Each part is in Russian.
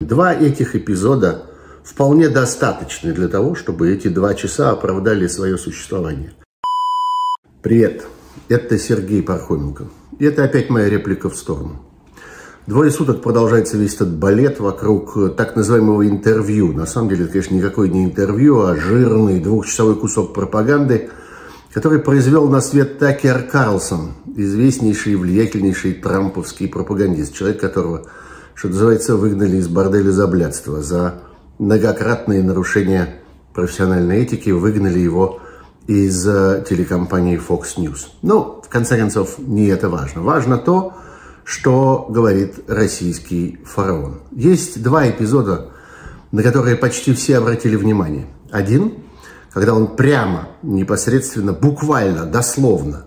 Два этих эпизода вполне достаточны для того, чтобы эти два часа оправдали свое существование. Привет, это Сергей Пархоменко. И это опять моя реплика в сторону. Двое суток продолжается весь этот балет вокруг так называемого интервью. На самом деле, это, конечно, никакое не интервью, а жирный двухчасовой кусок пропаганды, который произвел на свет Такер Карлсон, известнейший и влиятельнейший трамповский пропагандист, человек которого что называется, выгнали из борделя за блядство, за многократные нарушения профессиональной этики, выгнали его из э, телекомпании Fox News. Но, в конце концов, не это важно. Важно то, что говорит российский фараон. Есть два эпизода, на которые почти все обратили внимание. Один, когда он прямо, непосредственно, буквально, дословно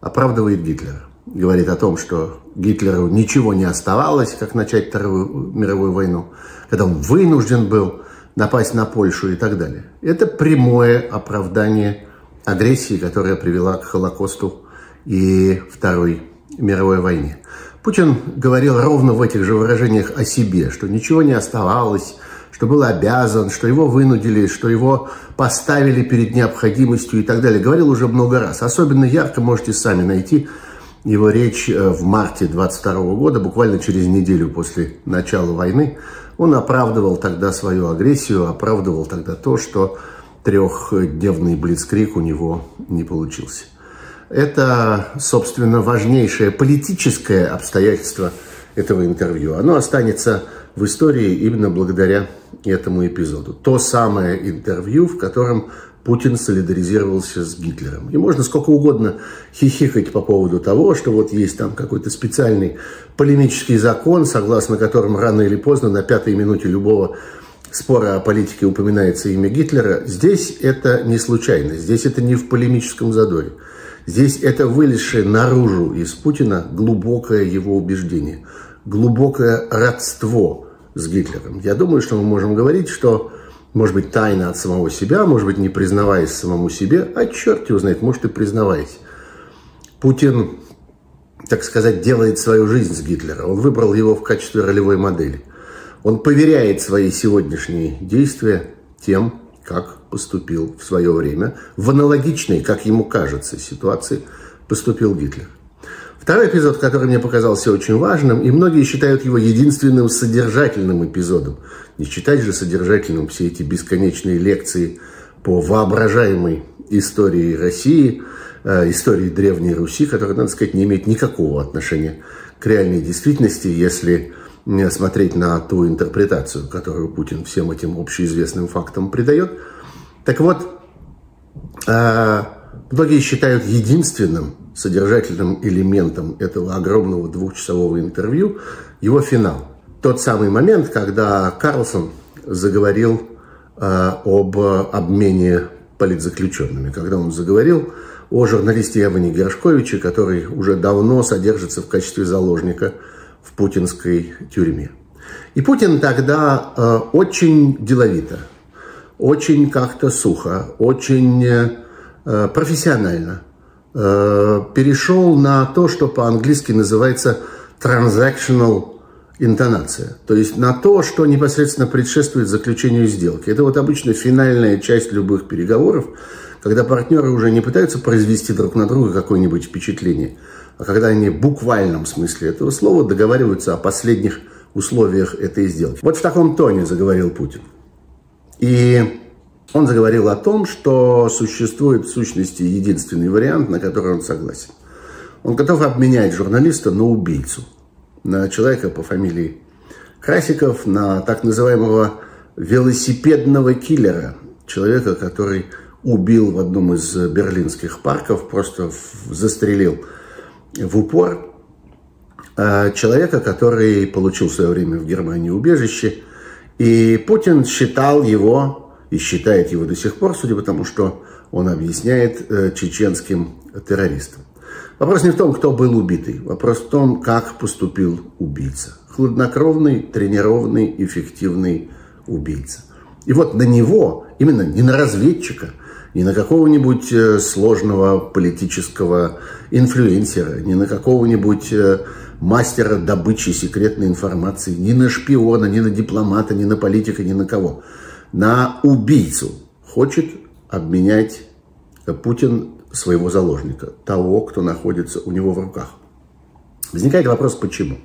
оправдывает Гитлера говорит о том, что Гитлеру ничего не оставалось, как начать Вторую мировую войну, когда он вынужден был напасть на Польшу и так далее. Это прямое оправдание агрессии, которая привела к Холокосту и Второй мировой войне. Путин говорил ровно в этих же выражениях о себе, что ничего не оставалось, что был обязан, что его вынудили, что его поставили перед необходимостью и так далее. Говорил уже много раз. Особенно ярко можете сами найти его речь э, в марте 22 года, буквально через неделю после начала войны, он оправдывал тогда свою агрессию, оправдывал тогда то, что трехдневный блицкрик у него не получился. Это, собственно, важнейшее политическое обстоятельство этого интервью. Оно останется в истории именно благодаря этому эпизоду. То самое интервью, в котором Путин солидаризировался с Гитлером. И можно сколько угодно хихикать по поводу того, что вот есть там какой-то специальный полемический закон, согласно которому рано или поздно на пятой минуте любого спора о политике упоминается имя Гитлера. Здесь это не случайно, здесь это не в полемическом задоре. Здесь это вылезшее наружу из Путина глубокое его убеждение, глубокое родство с Гитлером. Я думаю, что мы можем говорить, что может быть, тайно от самого себя, может быть, не признаваясь самому себе, а черт его знает, может и признаваясь. Путин, так сказать, делает свою жизнь с Гитлера. Он выбрал его в качестве ролевой модели. Он поверяет свои сегодняшние действия тем, как поступил в свое время, в аналогичной, как ему кажется, ситуации поступил Гитлер. Второй эпизод, который мне показался очень важным, и многие считают его единственным содержательным эпизодом. Не считать же содержательным все эти бесконечные лекции по воображаемой истории России, э, истории Древней Руси, которая, надо сказать, не имеет никакого отношения к реальной действительности, если смотреть на ту интерпретацию, которую Путин всем этим общеизвестным фактам придает. Так вот, э, многие считают единственным содержательным элементом этого огромного двухчасового интервью его финал. Тот самый момент, когда Карлсон заговорил э, об обмене политзаключенными, когда он заговорил о журналисте Иване Гершковиче, который уже давно содержится в качестве заложника в путинской тюрьме. И Путин тогда э, очень деловито, очень как-то сухо, очень э, профессионально – Э, перешел на то, что по-английски называется transactional интонация. То есть на то, что непосредственно предшествует заключению сделки. Это вот обычно финальная часть любых переговоров, когда партнеры уже не пытаются произвести друг на друга какое-нибудь впечатление, а когда они в буквальном смысле этого слова договариваются о последних условиях этой сделки. Вот в таком тоне заговорил Путин. И он заговорил о том, что существует в сущности единственный вариант, на который он согласен. Он готов обменять журналиста на убийцу, на человека по фамилии Красиков, на так называемого велосипедного киллера, человека, который убил в одном из берлинских парков, просто застрелил в упор э, человека, который получил в свое время в Германии убежище. И Путин считал его и считает его до сих пор, судя по тому, что он объясняет э, чеченским террористам. Вопрос не в том, кто был убитый. Вопрос в том, как поступил убийца. Хладнокровный, тренированный, эффективный убийца. И вот на него, именно не на разведчика, не на какого-нибудь э, сложного политического инфлюенсера, не на какого-нибудь э, мастера добычи секретной информации, ни на шпиона, ни на дипломата, ни на политика, ни на кого. На убийцу хочет обменять Путин своего заложника, того, кто находится у него в руках. Возникает вопрос, почему?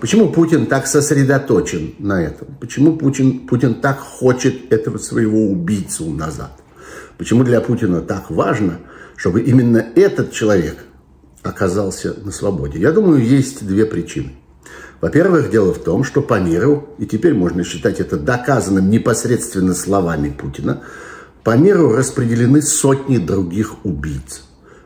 Почему Путин так сосредоточен на этом? Почему Путин, Путин так хочет этого своего убийцу назад? Почему для Путина так важно, чтобы именно этот человек оказался на свободе? Я думаю, есть две причины. Во-первых, дело в том, что по миру, и теперь можно считать это доказанным непосредственно словами Путина, по миру распределены сотни других убийц.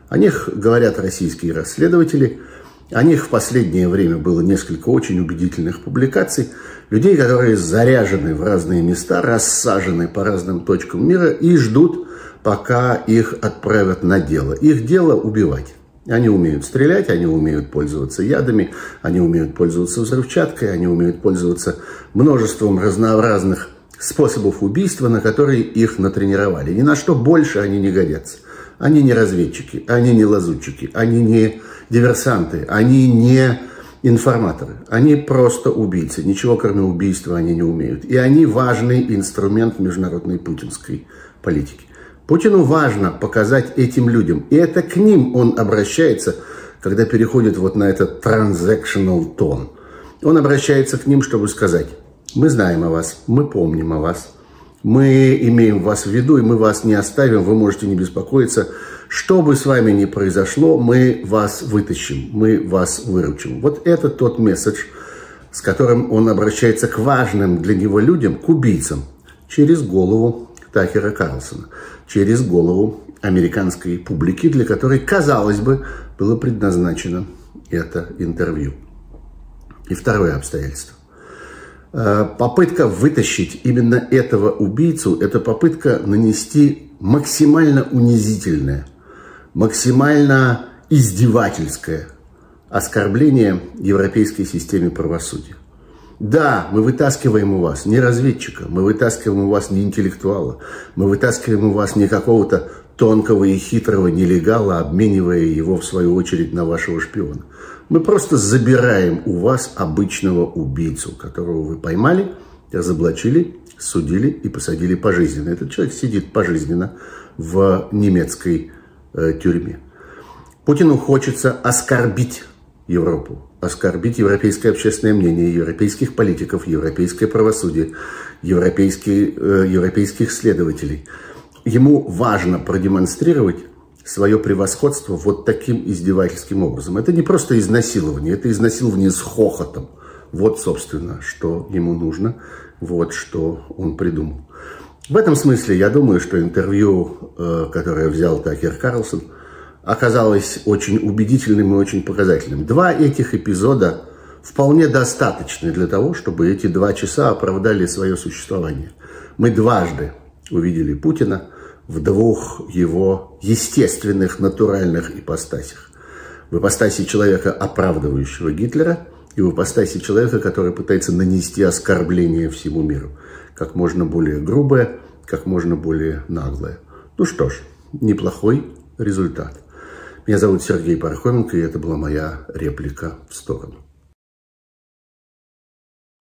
О них говорят российские расследователи – о них в последнее время было несколько очень убедительных публикаций. Людей, которые заряжены в разные места, рассажены по разным точкам мира и ждут, пока их отправят на дело. Их дело убивать. Они умеют стрелять, они умеют пользоваться ядами, они умеют пользоваться взрывчаткой, они умеют пользоваться множеством разнообразных способов убийства, на которые их натренировали. Ни на что больше они не годятся. Они не разведчики, они не лазутчики, они не диверсанты, они не информаторы, они просто убийцы. Ничего кроме убийства они не умеют. И они важный инструмент международной путинской политики. Путину важно показать этим людям, и это к ним он обращается, когда переходит вот на этот transactional тон. Он обращается к ним, чтобы сказать, мы знаем о вас, мы помним о вас, мы имеем вас в виду, и мы вас не оставим, вы можете не беспокоиться. Что бы с вами ни произошло, мы вас вытащим, мы вас выручим. Вот это тот месседж, с которым он обращается к важным для него людям, к убийцам, через голову Такера Карлсона, через голову американской публики, для которой, казалось бы, было предназначено это интервью. И второе обстоятельство. Э, попытка вытащить именно этого убийцу, это попытка нанести максимально унизительное, максимально издевательское оскорбление европейской системе правосудия. Да, мы вытаскиваем у вас не разведчика, мы вытаскиваем у вас не интеллектуала, мы вытаскиваем у вас не какого-то тонкого и хитрого нелегала, обменивая его, в свою очередь, на вашего шпиона. Мы просто забираем у вас обычного убийцу, которого вы поймали, разоблачили, судили и посадили пожизненно. Этот человек сидит пожизненно в немецкой э, тюрьме. Путину хочется оскорбить Европу, оскорбить европейское общественное мнение, европейских политиков, европейское правосудие, европейские, э, европейских следователей. Ему важно продемонстрировать свое превосходство вот таким издевательским образом. Это не просто изнасилование, это изнасилование с хохотом. Вот, собственно, что ему нужно, вот что он придумал. В этом смысле я думаю, что интервью, э, которое взял Такер Карлсон, оказалось очень убедительным и очень показательным. Два этих эпизода вполне достаточны для того, чтобы эти два часа оправдали свое существование. Мы дважды увидели Путина – в двух его естественных, натуральных ипостасях. В ипостаси человека, оправдывающего Гитлера, и в ипостаси человека, который пытается нанести оскорбление всему миру. Как можно более грубое, как можно более наглое. Ну что ж, неплохой результат. Меня зовут Сергей Пархоменко, и это была моя реплика в сторону.